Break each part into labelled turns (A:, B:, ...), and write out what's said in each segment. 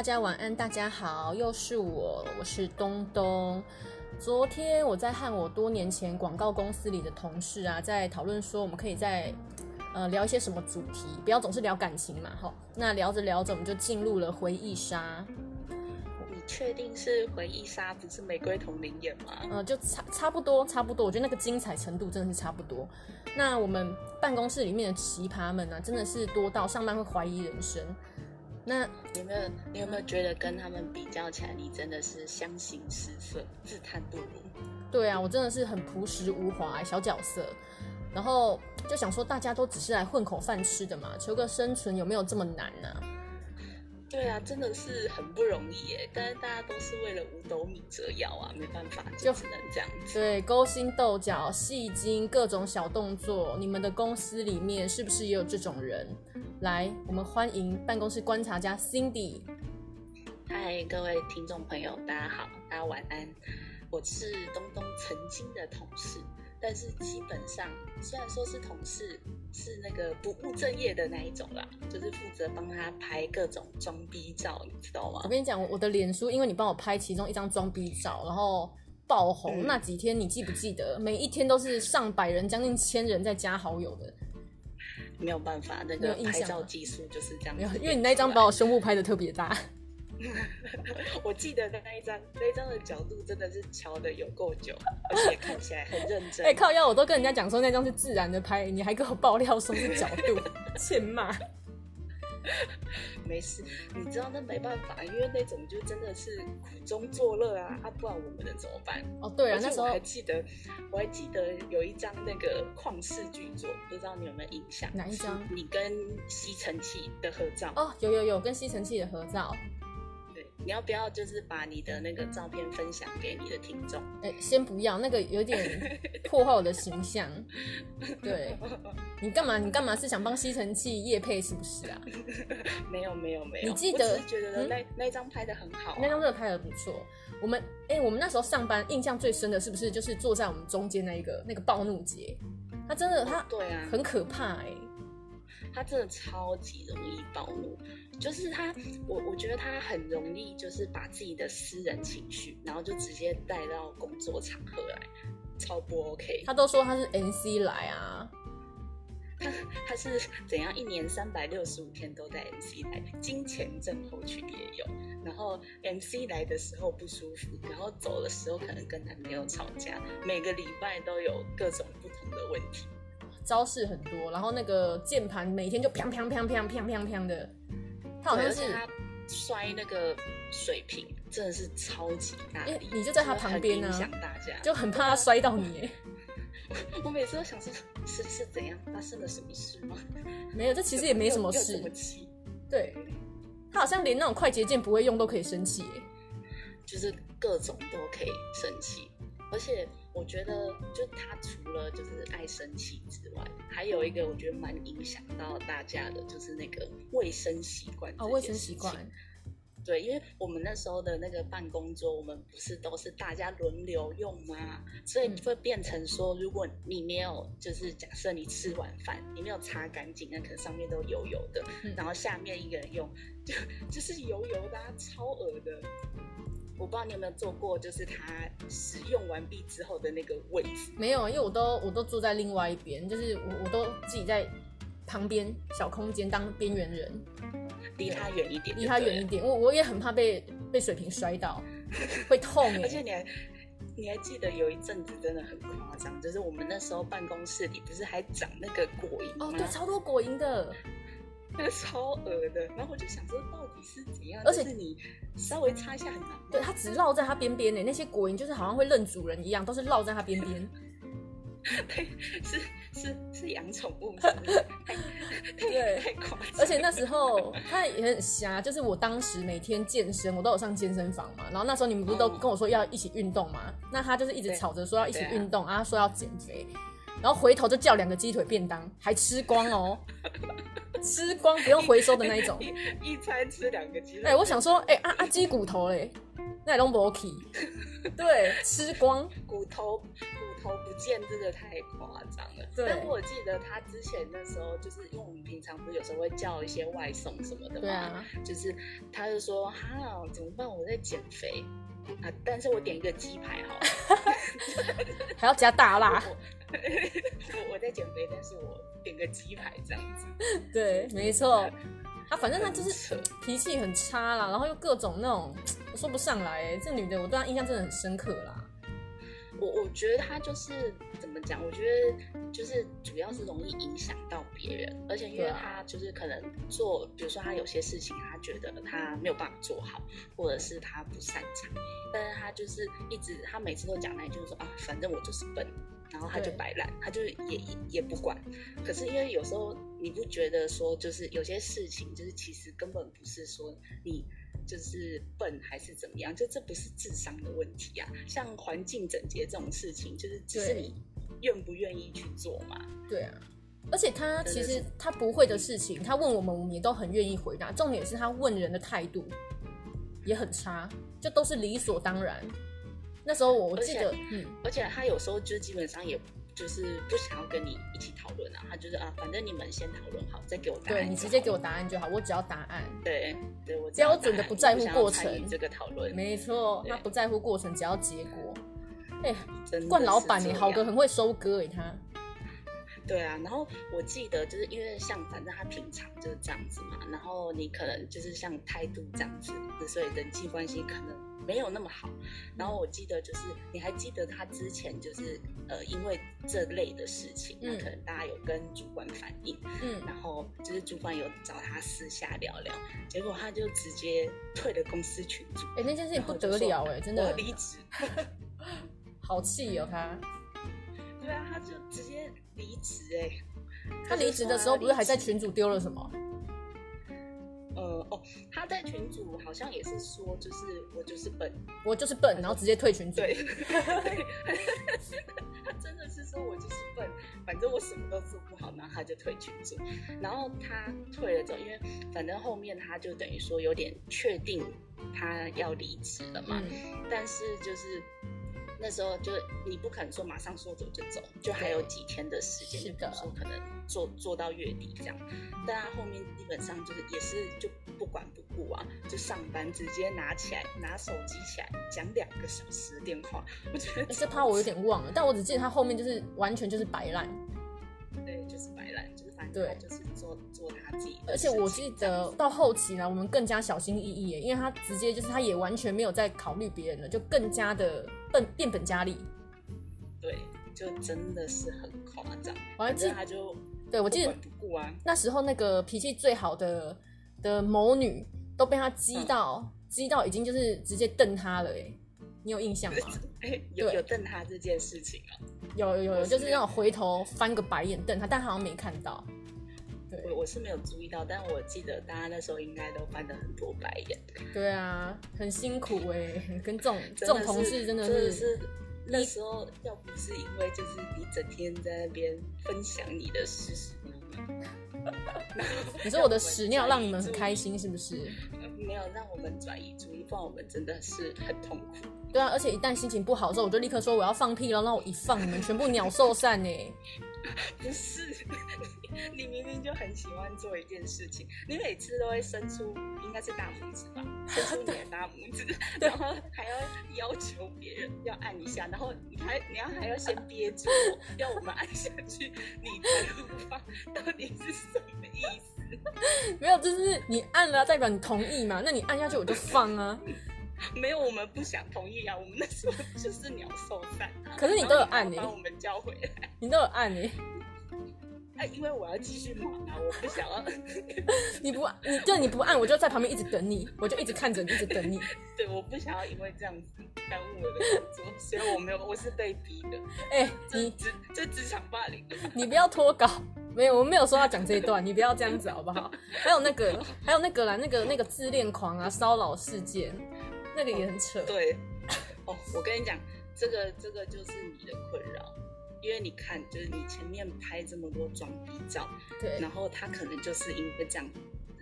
A: 大家晚安，大家好，又是我，我是东东。昨天我在和我多年前广告公司里的同事啊，在讨论说，我们可以在呃聊一些什么主题，不要总是聊感情嘛，哈。那聊着聊着，我们就进入了回忆杀。
B: 你确定是回忆杀，不是玫瑰同林演吗？
A: 呃，就差差不多，差不多。我觉得那个精彩程度真的是差不多。那我们办公室里面的奇葩们呢、啊，真的是多到上班会怀疑人生。那
B: 有没有你有没有觉得跟他们比较起来，你真的是相形失色，自叹不如？
A: 对啊，我真的是很朴实无华小角色，然后就想说，大家都只是来混口饭吃的嘛，求个生存有没有这么难呢、啊？
B: 对啊，真的是很不容易耶。但是大家都是为了五斗米折腰啊，没办法，就只能这样子。
A: 对，勾心斗角、戏精、各种小动作，你们的公司里面是不是也有这种人？来，我们欢迎办公室观察家 Cindy。
B: 嗨，各位听众朋友，大家好，大家晚安。我是东东曾经的同事。但是基本上，虽然说是同事，是那个不务正业的那一种啦，就是负责帮他拍各种装逼照，你知道吗？
A: 我跟你讲，我的脸书，因为你帮我拍其中一张装逼照，然后爆红、嗯、那几天，你记不记得？每一天都是上百人，将近千人在加好友的。
B: 没有办法，那个拍照技术就是这样。没有，
A: 因为你那一张把我胸部拍的特别大。
B: 我记得的那一张，那一张的角度真的是瞧的有够久，而且看起来很认真。
A: 哎、欸，靠腰，我都跟人家讲说那张是自然的拍，你还给我爆料说是角度，欠骂。
B: 没事，你知道那没办法，因为那种就真的是苦中作乐啊，啊，不然我们能怎么办？
A: 哦，对啊，那时候
B: 我还记得，我还记得有一张那个旷世巨作，不知道你有没有印象？
A: 哪一张？
B: 你跟吸尘器的合照？
A: 哦，有有有，跟吸尘器的合照。
B: 你要不要就是把你的那个照片分享给你的听众？
A: 哎、欸，先不要，那个有点 破坏我的形象。对，你干嘛？你干嘛是想帮吸尘器夜配是不是啊？
B: 没有没有没有。
A: 你记得？
B: 是觉得那、嗯、那张拍的很好、啊，
A: 那张真的拍的不错。我们哎、欸，我们那时候上班印象最深的是不是就是坐在我们中间那一个那个暴怒节？他真的他对啊，很可怕哎、欸。
B: 他真的超级容易暴怒，就是他，我我觉得他很容易就是把自己的私人情绪，然后就直接带到工作场合来，超不 OK。
A: 他都说他是 MC 来啊，
B: 他他是怎样？一年三百六十五天都在 MC 来，金钱症候群也有。然后 MC 来的时候不舒服，然后走的时候可能跟男朋友吵架，每个礼拜都有各种不同的问题。
A: 招式很多，然后那个键盘每天就砰砰砰砰砰砰砰的，他好像是
B: 他摔那个水瓶，真的是超级大力，
A: 你就在他旁边呢，
B: 影响大家，
A: 就很怕他摔到你。
B: 我，我每次都想说，是是怎样发生了什么事吗？
A: 没有，这其实也没什么事。对，他好像连那种快捷键不会用都可以生气，
B: 就是各种都可以生气。而且我觉得，就他除了就是爱生气之外，还有一个我觉得蛮影响到大家的，就是那个卫生习惯。哦，
A: 卫生习惯。
B: 对，因为我们那时候的那个办公桌，我们不是都是大家轮流用吗？所以会变成说，如果你没有，就是假设你吃完饭，你没有擦干净，那可能上面都油油的，然后下面一个人用，就就是油油的啊，超恶的。我不知道你有没有做过，就是它使用完毕之后的那个位置。
A: 没有，因为我都我都坐在另外一边，就是我我都自己在旁边小空间当边缘人，
B: 离他远一点，
A: 离他远一点。我我也很怕被被水瓶摔倒，会痛。
B: 而且你还你还记得有一阵子真的很夸张，就是我们那时候办公室里不是还长那个果蝇吗？
A: 哦，对，超多果蝇的。
B: 那 个超恶的，然后我就想说到底是怎样，而且你稍微擦一下很难。
A: 对，它只绕在它边边呢，那些果蝇就是好像会认主人一样，都是绕在它边边。
B: 对，是是是 养宠物？对，太夸张。
A: 而且那时候它也很瞎，就是我当时每天健身，我都有上健身房嘛，然后那时候你们不是都跟我说要一起运动嘛？那他就是一直吵着说要一起运动啊，啊说要减肥。然后回头就叫两个鸡腿便当，还吃光哦，吃光不用回收的那一种，
B: 一,一餐吃两个鸡腿。
A: 哎、欸，我想说，哎、欸、啊啊鸡骨头嘞，那也拢无去，对，吃光
B: 骨头骨头不见这个太夸张了。对。但我记得他之前那时候，就是因为我们平常不是有时候会叫一些外送什么的嘛，对啊。就是他就说哈，怎么办？我在减肥啊，但是我点一个鸡排好了，
A: 还要加大辣。
B: 我 我在减肥，但是我点个鸡排这样子。
A: 对，没错。他反正他就是脾气很差啦，然后又各种那种说不上来。哎，这女的我对她印象真的很深刻啦。
B: 我我觉得她就是怎么讲？我觉得就是主要是容易影响到别人，而且因为他就是可能做，比如说他有些事情，他觉得他没有办法做好，或者是他不擅长，但是他就是一直，他每次都讲那句，就是说啊，反正我就是笨。然后他就摆烂，他就也也也不管。可是因为有时候你不觉得说，就是有些事情，就是其实根本不是说你就是笨还是怎么样，就这不是智商的问题啊。像环境整洁这种事情，就是只是你愿不愿意去做嘛。
A: 对啊，而且他其实他不会的事情，他问我们，我们也都很愿意回答。重点是他问人的态度也很差，就都是理所当然。那时候我记得，嗯，
B: 而且他有时候就基本上也就是不想要跟你一起讨论啊，他就是啊，反正你们先讨论好，再给我答案。
A: 对，你直接给我答案就好，我只要答案。
B: 对，对我
A: 标准的不在乎过程
B: 这个讨论，
A: 没错，他不在乎过程，只要结果。哎，惯老板你好，哥很会收割哎，他。
B: 对啊，然后我记得就是因为像反正他平常就是这样子嘛，然后你可能就是像态度这样子，所以人际关系可能。没有那么好，然后我记得就是你还记得他之前就是呃因为这类的事情，那、嗯、可能大家有跟主管反映，嗯，然后就是主管有找他私下聊聊，结果他就直接退了公司群组。
A: 哎，那件事情不得了哎，真的
B: 我离职，
A: 好气哦他。
B: 对啊，他就直接离职哎。
A: 他离职的时候不是还在群主丢了什么？
B: 呃哦，他在群主好像也是说，就是我就是笨，
A: 我就是笨，然后直接退群组。
B: 对，他真的是说我就是笨，反正我什么都做不好，然后他就退群组。然后他退了之后，因为反正后面他就等于说有点确定他要离职了嘛，嗯、但是就是。那时候就你不可能说马上说走就走，就还有几天的时间，就比如说可能做做到月底这样。但他后面基本上就是也是就不管不顾啊，就上班直接拿起来拿手机起来讲两个小时的电话。我觉得这
A: 怕我有点忘了，但我只记得他后面就是完全就是摆烂。
B: 对，就是摆烂，就是反正就是做做他自己。
A: 而且我记得到后期呢，我们更加小心翼翼，因为他直接就是他也完全没有在考虑别人了，就更加的。笨变本加厉，
B: 对，就真的是很夸张。我还记得他就，
A: 对我记得那时候那个脾气最好的的某女都被他激到，激、嗯、到已经就是直接瞪他了。哎，你有印象吗？
B: 有有瞪他这件事情啊？
A: 有有有，就是那种回头翻个白眼瞪他，但好像没看到。对，
B: 我我是没有注意到，但我记得大家那时候应该都翻了很多白眼。
A: 对啊，很辛苦哎、欸，跟这种这种同事真的是，
B: 是那时候要不是因为就是你整天在那边分享你的屎尿，
A: 你说我的屎尿让你们很开心是不是？
B: 没有让我们转移注意，不然我们真的是很痛苦。
A: 对啊，而且一旦心情不好的时候，我就立刻说我要放屁了，然后我一放，你们全部鸟兽散呢。
B: 不是。你明明就很喜欢做一件事情，你每次都会伸出，应该是大拇指吧，伸出你的大拇指，然后还要要求别人要按一下，然后你还你要还要先憋住，要我们按下去，你才不放，到底是什么意思？
A: 没有，就是你按了代表你同意嘛，那你按下去我就放啊。
B: 没有，我们不想同意啊，我们那时候就是鸟兽散。
A: 可是你都有按你、欸，
B: 把我们叫回来，
A: 你都有按你、欸。
B: 因为我要继续忙啊，我不想要。
A: 你不，你就你不按，我就在旁边一直等你，我就一直看着你，一直等你。
B: 对，我不想要因为这样子耽误我的工作，所以我没有，我是被逼的。
A: 哎、欸，你
B: 职这职场霸凌，
A: 你不要脱稿，没有，我没有说要讲这一段，你不要这样子好不好？还有那个，还有那个啦，那个那个自恋狂啊，骚扰事件，那个也很扯。
B: 哦对，哦，我跟你讲，这个这个就是你的困扰。因为你看，就是你前面拍这么多装逼照，对，然后他可能就是因为这样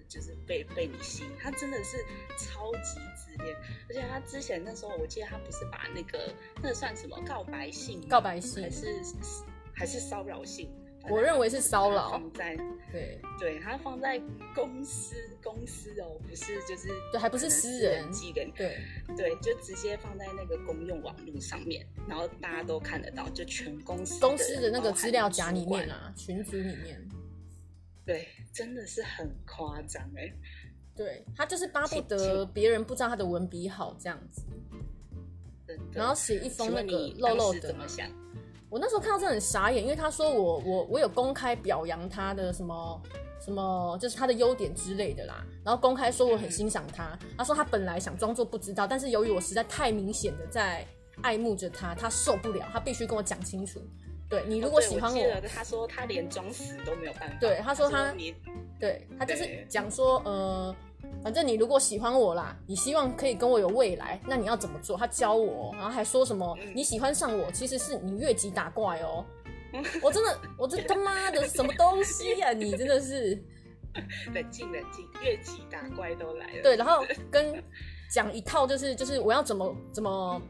B: 就是被被你吸引，他真的是超级自恋，而且他之前那时候，我记得他不是把那个那个、算什么告白信，
A: 告白信。
B: 还是还是骚扰信？
A: 我认为是骚扰。
B: 放在对对，他放在公司公司哦，不是就是
A: 对，还不是私人
B: 寄给
A: 对
B: 对，就直接放在那个公用网络上面，然后大家都看得到，就全公司
A: 公司的那个资料夹里面啊，群组里面。
B: 对，真的是很夸张哎。
A: 对，他就是巴不得别人不知道他的文笔好这样子，然后写一封那个漏漏的。
B: 怎么想？
A: 我那时候看到真的很傻眼，因为他说我我我有公开表扬他的什么什么，就是他的优点之类的啦，然后公开说我很欣赏他。嗯、他说他本来想装作不知道，但是由于我实在太明显的在爱慕着他，他受不了，他必须跟我讲清楚。对，你如果喜欢我，
B: 哦、我他说他连装死都没有办法。
A: 对，他说他，他说你对他就是讲说，呃，反正你如果喜欢我啦，你希望可以跟我有未来，那你要怎么做？他教我，然后还说什么、嗯、你喜欢上我，其实是你越级打怪哦。我真的，我这他妈的什么东西呀、啊？你真的是
B: 冷静冷静，越级打怪都来了。
A: 对，然后跟讲一套就是就是我要怎么怎么。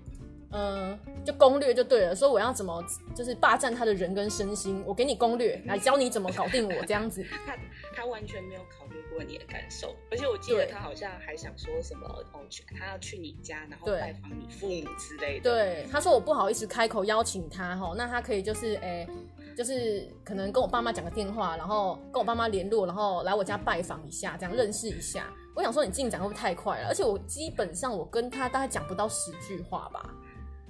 A: 呃，就攻略就对了，说我要怎么就是霸占他的人跟身心，我给你攻略来教你怎么搞定我这样子。
B: 他他完全没有过你的感受，而且我记得他好像还想说什么哦，他要去你家，然后拜访你父母之类的。
A: 对，他说我不好意思开口邀请他哈，那他可以就是诶、就是可能跟我爸妈讲个电话，然后跟我爸妈联络，然后来我家拜访一下，这样认识一下。我想说你进展会不会太快了？而且我基本上我跟他大概讲不到十句话吧。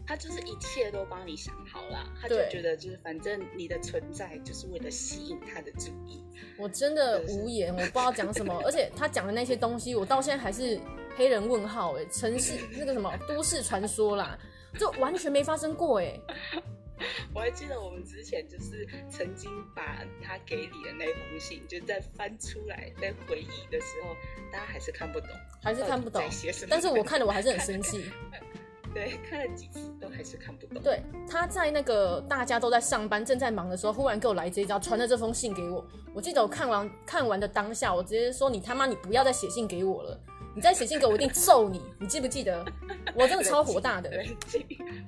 B: 他就是一切都帮你想好了，他就觉得就是反正你的存在就是为了吸引他的注意。
A: 我真的无言，我不知道讲什么，而且他讲的那些东西，我到现在还是黑人问号哎，城市那个什么都市传说啦，就完全没发生过哎。
B: 我还记得我们之前就是曾经把他给你的那封信，就在翻出来在回忆的时候，大家还是看不懂，
A: 还是看不懂，但是我看了我还是很 生气。
B: 对，看了几次都还是看不懂。
A: 对，他在那个大家都在上班、正在忙的时候，忽然给我来这一招，传了这封信给我。我记得我看完看完的当下，我直接说：“你他妈，你不要再写信给我了！你再写信给我，我一定揍你！你记不记得？我真的超火大的。”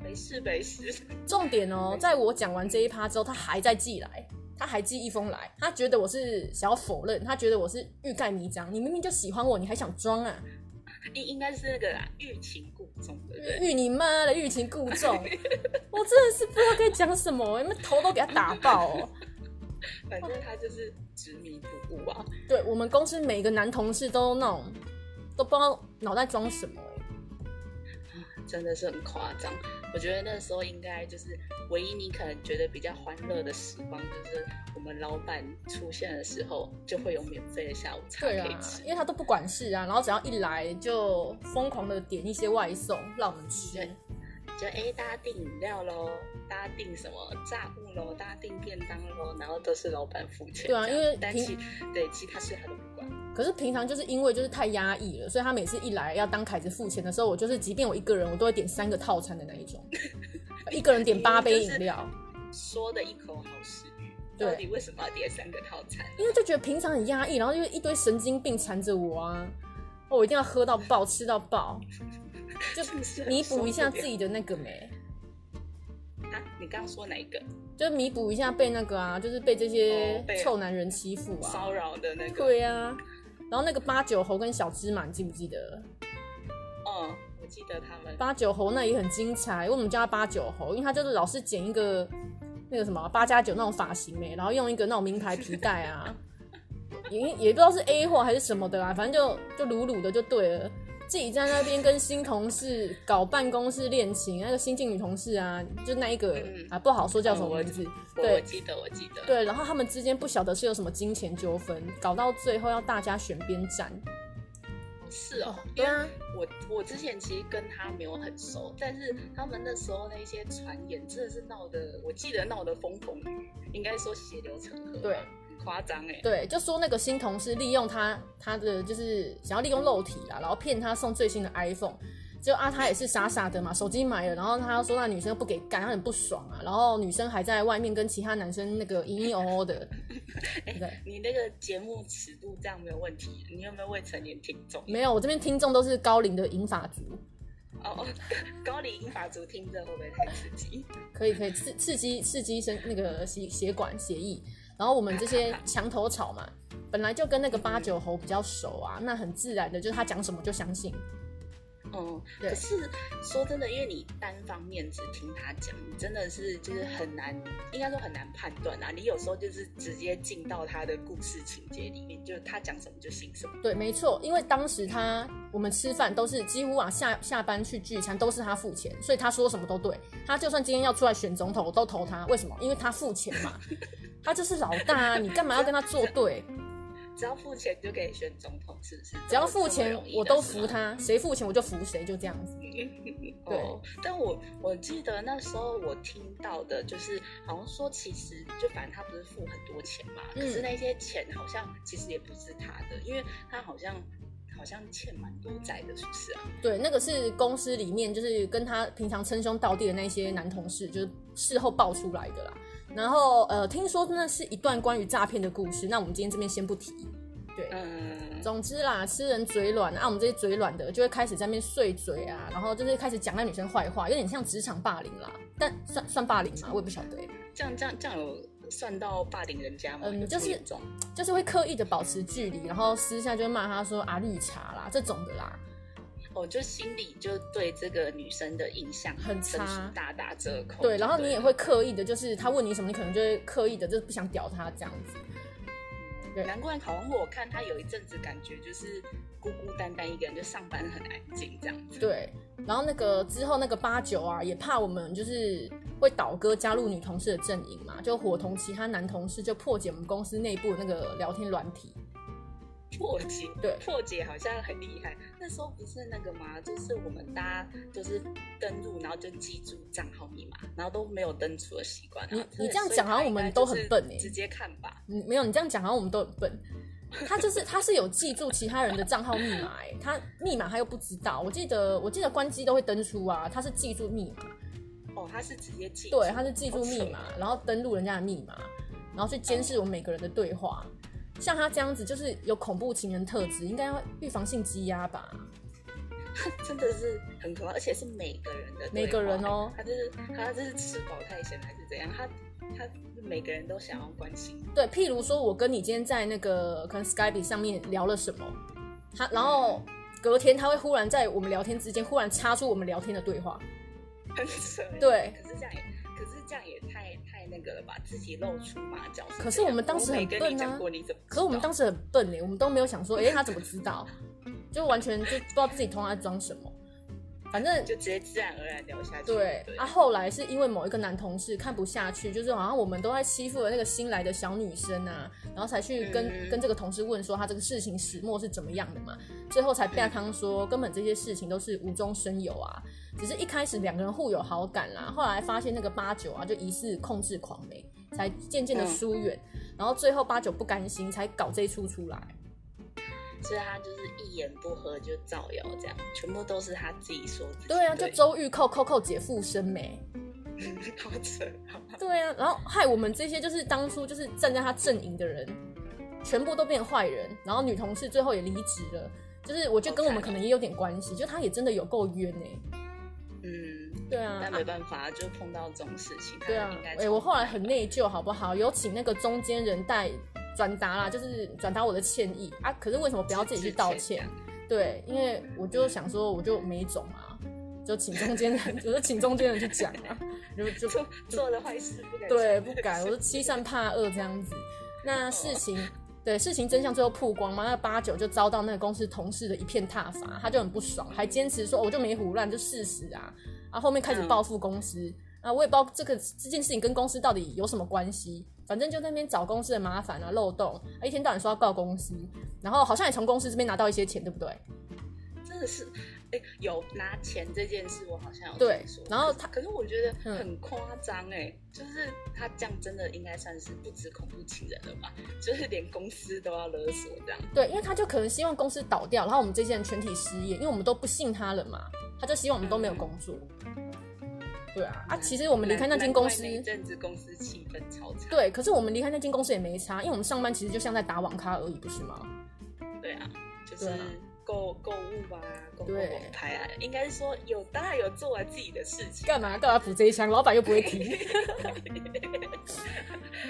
B: 没事没事。
A: 重点哦，在我讲完这一趴之后，他还在寄来，他还寄一封来。他觉得我是想要否认，他觉得我是欲盖弥彰。你明明就喜欢我，你还想装啊？
B: 应应该是那个啦，欲擒故纵的，对
A: 欲你妈的欲擒故纵！我真的是不知道该讲什么，你们头都给他打爆哦。
B: 反正他就是执迷不悟啊。
A: 对，我们公司每个男同事都那种，都不知道脑袋装什么。
B: 真的是很夸张，我觉得那时候应该就是唯一你可能觉得比较欢乐的时光，就是我们老板出现的时候，就会有免费的下午茶可以吃。
A: 啊，因为他都不管事啊，然后只要一来就疯狂的点一些外送让我们吃。
B: 对，就哎、欸，大家订饮料喽，大家订什么炸物喽，大家订便当喽，然后都是老板付钱。
A: 对啊，因为
B: 但其对其他事他都不管。
A: 可是平常就是因为就是太压抑了，所以他每次一来要当凯子付钱的时候，我就是即便我一个人，我都会点三个套餐的那一种，一个人点八杯饮料，
B: 说的一口好食欲。到底为什么要点三个套餐？
A: 因为就觉得平常很压抑，然后就一堆神经病缠着我啊，我一定要喝到爆，吃到爆，就弥补一下自己的那个没。
B: 啊，你刚刚说哪一个？
A: 就弥补一下被那个啊，就是被这些臭男人欺负啊，
B: 骚扰的那个。
A: 对啊，然后那个八九猴跟小芝麻，你记不记得？
B: 嗯，我记得他们。
A: 八九猴那也很精彩，因为什么叫他八九猴，因为他就是老是剪一个那个什么八加九那种发型诶，然后用一个那种名牌皮带啊，也也不知道是 A 货还是什么的啊，反正就就鲁鲁的就对了。自己在那边跟新同事搞办公室恋情，那个新进女同事啊，就那一个、嗯、啊，不好说叫什么名字。
B: 嗯、
A: 对，
B: 我记得，我记得。
A: 对，然后他们之间不晓得是有什么金钱纠纷，搞到最后要大家选边站。
B: 是哦，对啊，我我之前其实跟他没有很熟，但是他们那时候那些传言真的是闹得，我记得闹得风风雨雨，应该说血流成河。
A: 对。
B: 夸张哎，
A: 对，就说那个新同事利用他他的就是想要利用肉体啦，然后骗他送最新的 iPhone，就啊，他也是傻傻的嘛，手机买了，然后他说那女生不给干，他很不爽啊，然后女生还在外面跟其他男生那个嘤嘤哦哦的。
B: 对，欸、你那个节目尺度这样没有问题，你有没有未成年听众？
A: 没有，我这边听众都是高龄的银发族。
B: 哦，高龄银发族听着会不会太刺激？
A: 可以可以刺刺激刺激生那个血血管血液，然后我们这些 墙头草嘛，本来就跟那个八九猴比较熟啊，那很自然的就是他讲什么就相信。
B: 嗯，可是说真的，因为你单方面只听他讲，你真的是就是很难，应该说很难判断啊。你有时候就是直接进到他的故事情节里面，就是他讲什么就信什么。
A: 对，没错，因为当时他我们吃饭都是几乎啊下下班去聚餐都是他付钱，所以他说什么都对。他就算今天要出来选总统，我都投他。为什么？因为他付钱嘛，他就是老大啊，你干嘛要跟他作对？
B: 只要付钱就可以选总统，是不是？
A: 只要付钱，我都服他。谁付钱我就服谁，就这样子。
B: 对，哦、但我我记得那时候我听到的就是，好像说其实就反正他不是付很多钱嘛，嗯、可是那些钱好像其实也不是他的，因为他好像好像欠蛮多债的，是不是啊？
A: 对，那个是公司里面就是跟他平常称兄道弟的那些男同事，就是事后爆出来的啦。然后呃，听说那是一段关于诈骗的故事，那我们今天这边先不提。对，嗯，总之啦，吃人嘴软啊，我们这些嘴软的就会开始在那边碎嘴啊，然后就是开始讲那女生坏话，有点像职场霸凌啦，但算算霸凌吗？我也不晓得。
B: 这样这样这样有算到霸凌人家吗？
A: 嗯，就是就是会刻意的保持距离，然后私下就会骂他说啊绿茶啦这种的啦。
B: 哦，就心里就对这个女生的印象
A: 很差，
B: 大打折扣。
A: 对，然后你也会刻意的，就是他问你什么，你可能就会刻意的，就是不想屌他这样子。对，
B: 难怪好像我看他有一阵子感觉就是孤孤单单一个人，就上班很安静这样子。
A: 对，然后那个之后那个八九啊，也怕我们就是会倒戈加入女同事的阵营嘛，就伙同其他男同事就破解我们公司内部那个聊天软体。
B: 破解，对，破解好像很厉害。那时候不是那个吗？就是我们大家就是登录，然后就记住账号密码，然后都没有登出的习惯。
A: 你你这样讲好像我们都很笨哎、欸。
B: 直接看吧。
A: 嗯，没有，你这样讲好像我们都很笨。他就是他是有记住其他人的账号密码哎、欸，他密码他又不知道。我记得我记得关机都会登出啊，他是记住密码。
B: 哦，他是直接记。
A: 对，他是记住密码，然后登录人家的密码，然后去监视我们每个人的对话。像他这样子，就是有恐怖情人特质，应该要预防性积压吧？
B: 真的是很可怕，而且是每个人的
A: 每个人哦。
B: 他就是他就是吃饱太闲还是怎样？他他每个人都想要关心。
A: 对，譬如说我跟你今天在那个可能 Skype 上面聊了什么，他然后隔天他会忽然在我们聊天之间忽然插出我们聊天的对话，
B: 很扯。
A: 对，
B: 可是这样也可是这样也太。那吧，自己露出马脚。
A: 可是我们当时很笨啊！可是我们当时很笨哎、欸，我们都没有想说，哎、欸，他怎么知道？就完全就不知道自己通常在装什么。反正
B: 就直接自然而然聊下去。
A: 对，对啊，后来是因为某一个男同事看不下去，就是好像我们都在欺负了那个新来的小女生啊，然后才去跟、嗯、跟这个同事问说他这个事情始末是怎么样的嘛。最后才被他说，根本这些事情都是无中生有啊。只是一开始两个人互有好感啦，后来发现那个八九啊，就疑似控制狂梅，才渐渐的疏远，嗯、然后最后八九不甘心，才搞这一出出来。
B: 所以他就是一言不合就造谣，这样全部都是他自己说自己。
A: 对啊，就周玉蔻蔻蔻姐附身没？
B: 好扯。
A: 对啊，然后害我们这些就是当初就是站在他阵营的人，全部都变坏人，然后女同事最后也离职了，就是我觉得跟我们可能也有点关系，就他也真的有够冤哎。
B: 嗯，
A: 对啊，
B: 但没办法，啊、就碰到这种事情。
A: 对啊，哎、欸，我后来很内疚，好不好？有请那个中间人代转达啦，就是转达我的歉意啊。可是为什么不要自己去道歉？对，因为我就想说，我就没种啊，就请中间人，就是请中间人去讲啊，就就
B: 做做的坏事不敢，
A: 对，不敢，我是欺善怕恶这样子。那事情。哦对，事情真相最后曝光嘛，那八九就遭到那个公司同事的一片挞伐，他就很不爽，还坚持说、哦、我就没胡乱，就事实啊，然后后面开始报复公司，嗯、啊，我也不知道这个这件事情跟公司到底有什么关系，反正就在那边找公司的麻烦啊漏洞，啊，一天到晚说要告公司，然后好像也从公司这边拿到一些钱，对不对？
B: 真的是，哎，有拿钱这件事，我好像有
A: 对
B: 说。
A: 然后他，
B: 可是我觉得很夸张哎、嗯，就是他这样真的应该算是不止恐怖情人了吧？就是连公司都要勒索这样。
A: 对，因为他就可能希望公司倒掉，然后我们这些人全体失业，因为我们都不信他了嘛。他就希望我们都没有工作。嗯、对啊，啊，其实我们离开那间公司，
B: 那阵子公司气氛超差。
A: 对，可是我们离开那间公司也没差，因为我们上班其实就像在打网咖而已，不是吗？
B: 对啊，就是。购购物啊，购物网拍啊，应该是说有，当然有做完自己的事情。
A: 干嘛干嘛补这一枪？老板又不会停。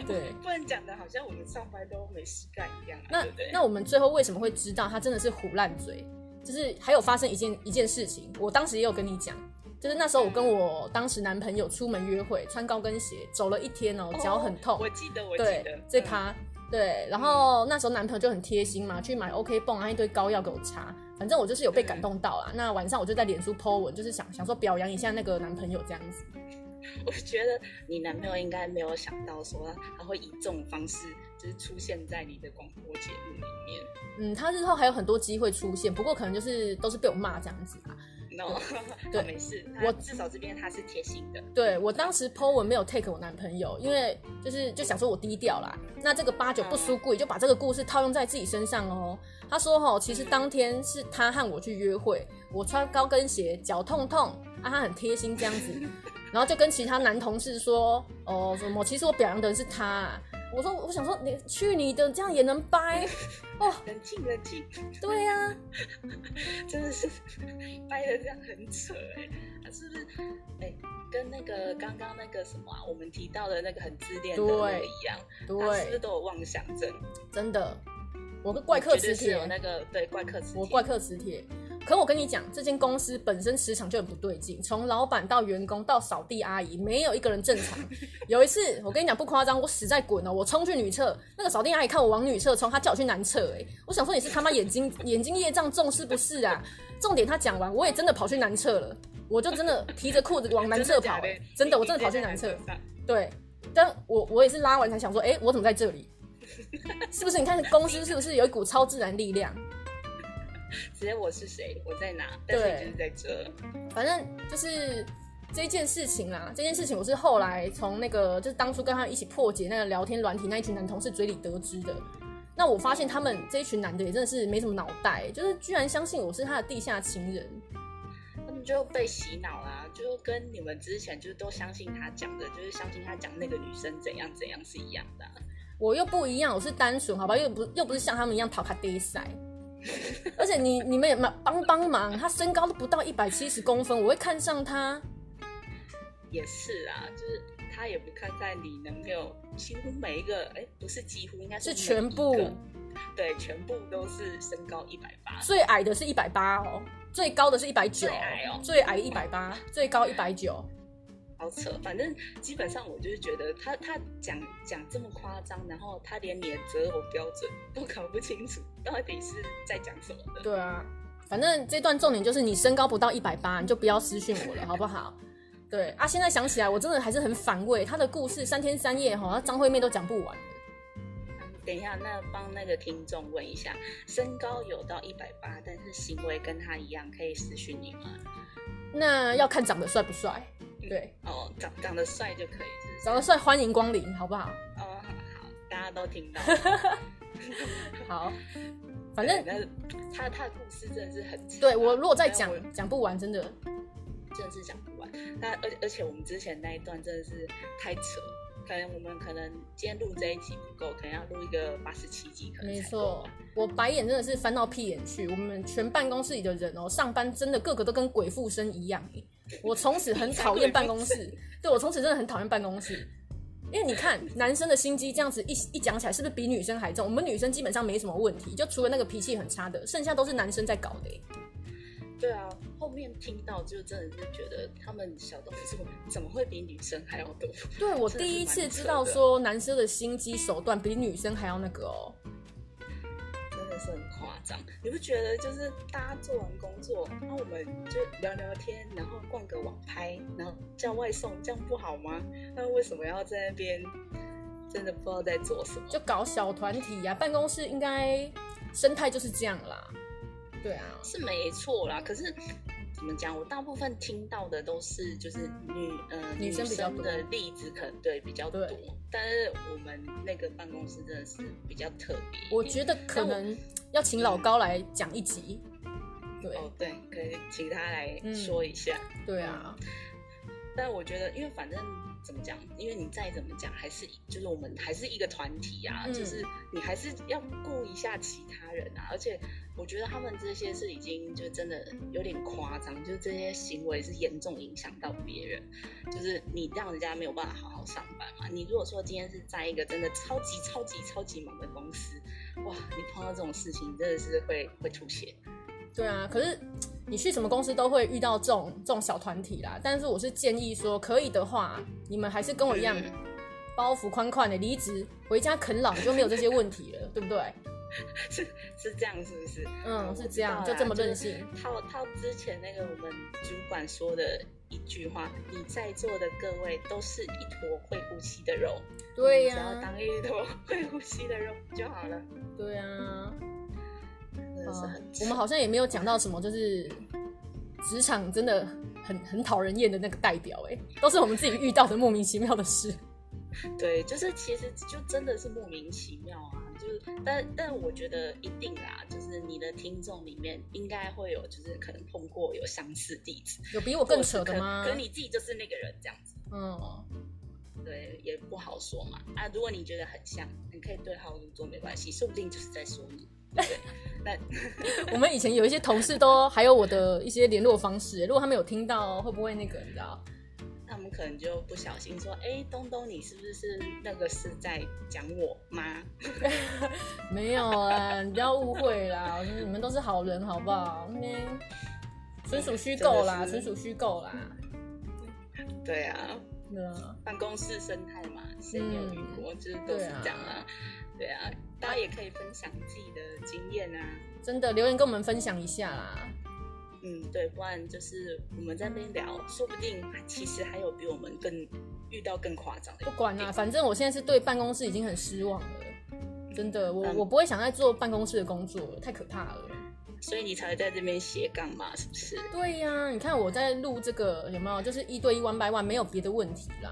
A: 对，
B: 不然讲的好像我们上班都没事干一样啊。
A: 那那我们最后为什么会知道他真的是胡烂嘴？就是还有发生一件一件事情，我当时也有跟你讲，就是那时候我跟我当时男朋友出门约会，穿高跟鞋走了一天哦，脚很痛。
B: 我记得，我记得
A: 这趴。对，然后那时候男朋友就很贴心嘛，去买 OK 绷啊，一堆膏药给我擦。反正我就是有被感动到啦。那晚上我就在脸书 po 文，就是想想说表扬一下那个男朋友这样子。
B: 我觉得你男朋友应该没有想到说他会以这种方式就是出现在你的广播节目里面。
A: 嗯，他日后还有很多机会出现，不过可能就是都是被我骂这样子啊。
B: No，对，没事。我至少这边他是贴心的。
A: 对，我当时 po 文没有 take 我男朋友，因为就是就想说我低调啦。那这个八九不输贵，就把这个故事套用在自己身上哦。他说齁，其实当天是他和我去约会，我穿高跟鞋脚痛痛啊，他很贴心这样子，然后就跟其他男同事说哦什么，其实我表扬的人是他啊。我说，我想说，你去你的，这样也能掰 哦？
B: 冷静，冷静。
A: 对呀、啊，
B: 真的是 掰的这样很扯哎，他是不是？哎、欸，跟那个刚刚那个什么、啊，我们提到的那个很自恋的那个一样，对，他是不是都有妄想症？
A: 真的，我跟怪客磁铁
B: 有那个对怪客磁铁，
A: 我怪客磁铁。可我跟你讲，这间公司本身磁场就很不对劲，从老板到员工到扫地阿姨，没有一个人正常。有一次，我跟你讲不夸张，我死在滚哦，我冲去女厕，那个扫地阿姨看我往女厕冲，她叫我去男厕，哎，我想说你是他妈眼睛眼睛业障重是不是啊？重点他讲完，我也真的跑去男厕了，我就真的提着裤子往男厕跑，真的，真的，我真的跑去男厕。对，但我我也是拉完才想说，哎、我怎么在这里？是不是？你看公司是不是有一股超自然力量？
B: 直接我是谁，我在哪？但是就是在这。
A: 反正就是这件事情啦。这件事情我是后来从那个，就是当初跟他一起破解那个聊天软体那一群男同事嘴里得知的。那我发现他们这一群男的也真的是没什么脑袋，就是居然相信我是他的地下情人。
B: 他们就被洗脑啦，就跟你们之前就是都相信他讲的，就是相信他讲那个女生怎样怎样是一样的。
A: 我又不一样，我是单纯，好吧？又不又不是像他们一样讨卡低赛。而且你你们也帮帮帮忙，他身高都不到一百七十公分，我会看上他。
B: 也是啊，就是他也不看在你男朋友，几乎每一个，哎、欸，不是几乎，应该是，是全部，对，全部都是身高一百八，
A: 最矮的是一百八哦，最高的是一百九，
B: 最矮哦，
A: 最矮一百八，最高一百九。
B: 好扯，反正基本上我就是觉得他他讲讲这么夸张，然后他连你的择偶标准都搞不清楚，到底是在讲什么的。
A: 对啊，反正这段重点就是你身高不到一百八，你就不要私讯我了，好不好？对啊，现在想起来我真的还是很反胃，他的故事三天三夜哈，张惠妹都讲不完。
B: 等一下，那帮那个听众问一下，身高有到一百八，但是行为跟他一样，可以私讯你吗？
A: 那要看长得帅不帅。对
B: 哦，长长得帅就可以是是，
A: 长得帅欢迎光临，好不好？
B: 哦，好，好，大家都听到。
A: 好，反正
B: 他他的故事真的是很长。
A: 对，我如果再讲讲不完，真的
B: 真的是讲不完。那而而且我们之前那一段真的是太扯。可能我们可能今天录这一集不够，可能要录一个八十七集可能。没错，
A: 我白眼真的是翻到屁眼去。我们全办公室里的人哦，上班真的个个都跟鬼附身一样。我从此很讨厌办公室，对，我从此真的很讨厌办公室，因为你看男生的心机这样子一一讲起来，是不是比女生还重？我们女生基本上没什么问题，就除了那个脾气很差的，剩下都是男生在搞的。
B: 对啊，后面听到就真的是觉得他们小东西怎么会比女生还要多？
A: 对，我第一次知道说男生的心机手段比女生还要那个哦，
B: 真的是很夸张。你不觉得就是大家做完工作，然后我们就聊聊天，然后逛个网拍，然后叫外送，这样不好吗？那为什么要在那边？真的不知道在做什么，
A: 就搞小团体呀、啊。办公室应该生态就是这样啦。对啊，
B: 是没错啦。可是怎么讲？我大部分听到的都是就是女呃
A: 女生比较
B: 的例子，可能对比较多。
A: 对
B: 但是我们那个办公室真的是比较特别。
A: 我觉得可能要请老高来讲一集。对
B: 哦，对，可以请他来说一下。
A: 嗯、对啊，
B: 但我觉得，因为反正怎么讲，因为你再怎么讲，还是就是我们还是一个团体啊，嗯、就是你还是要顾一下其他人啊。而且我觉得他们这些是已经就真的有点夸张，就是这些行为是严重影响到别人，就是你让人家没有办法好好上班嘛。你如果说今天是在一个真的超级超级超级忙的公司，哇，你碰到这种事情真的是会会吐血。
A: 对啊，可是你去什么公司都会遇到这种这种小团体啦。但是我是建议说，可以的话，你们还是跟我一样，嗯、包袱宽宽的离职回家啃老，就没有这些问题了，对不对？
B: 是是这样，是不是？
A: 嗯，是这样，就这么任性。
B: 套套之前那个我们主管说的一句话：“你在座的各位都是一坨会呼吸的肉。”
A: 对呀、啊，
B: 只要当一坨会呼吸的肉就好了。对
A: 我们好像也没有讲到什么，就是职场真的很很讨人厌的那个代表，哎，都是我们自己遇到的莫名其妙的事。
B: 对，就是其实就真的是莫名其妙啊，就是，但但我觉得一定啦，就是你的听众里面应该会有，就是可能碰过有相似例子，
A: 有比我更扯的吗？
B: 可，可你自己就是那个人这样子，
A: 嗯，
B: 对，也不好说嘛。啊，如果你觉得很像，你可以对号入座没关系，说不定就是在说你。对，那
A: 我们以前有一些同事都还有我的一些联络方式，如果他们有听到，会不会那个你知道？
B: 他们可能就不小心说：“哎，东东，你是不是那个是在讲我吗？”
A: 没有啊，你不要误会啦，我觉得你们都是好人，好不好？那纯属虚构啦，纯属虚构啦。
B: 对啊，
A: 对啊，
B: 办公室生态嘛，谁没有遇过？就是都是这样啊。对啊，大家也可以分享自己的经验啊，
A: 真的留言跟我们分享一下啦。
B: 嗯，对，不然就是我们在那边聊，说不定其实还有比我们更遇到更夸张的。
A: 不管啦，反正我现在是对办公室已经很失望了，真的，我、嗯、我不会想再做办公室的工作了，太可怕了。
B: 所以你才会在这边斜杠嘛，是不是？
A: 对呀、啊，你看我在录这个有没有？就是一对一 one by one，没有别的问题啦，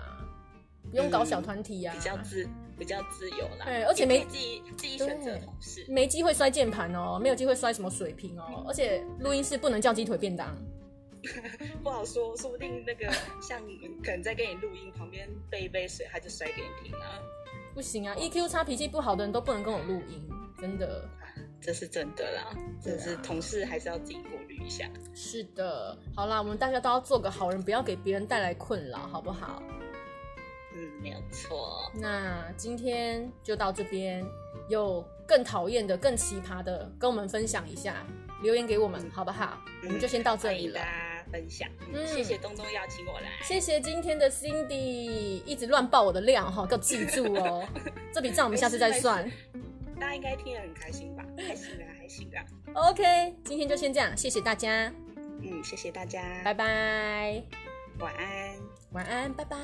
A: 不用搞小团体呀、啊嗯，
B: 比较自。比较自由啦，
A: 对，而且没
B: 自己自己选择同事，
A: 没机会摔键盘哦，没有机会摔什么水瓶哦，而且录音室不能叫鸡腿便当，
B: 不好说，说不定那个像可能在跟你录音旁边备一杯水，他就摔给你听啊，
A: 不行啊，EQ 差、脾气不好的人都不能跟我录音，真的，
B: 这是真的啦，就、啊、是同事还是要自己过滤一下。
A: 是的，好啦，我们大家都要做个好人，不要给别人带来困扰，好不好？
B: 嗯，没有错。
A: 那今天就到这边，有更讨厌的、更奇葩的，跟我们分享一下，留言给我们，好不好？嗯、我们就先到这里了。
B: 大家分享，嗯，谢谢东东邀请我来，
A: 谢谢今天的 Cindy 一直乱爆我的量哈，给我记住哦。这笔账我们下次再算。
B: 大家应该听得很开心吧？还行啊，还行啊。
A: OK，今天就先这样，谢谢大家。
B: 嗯，谢谢大家，
A: 拜拜，
B: 晚安，
A: 晚安，拜拜。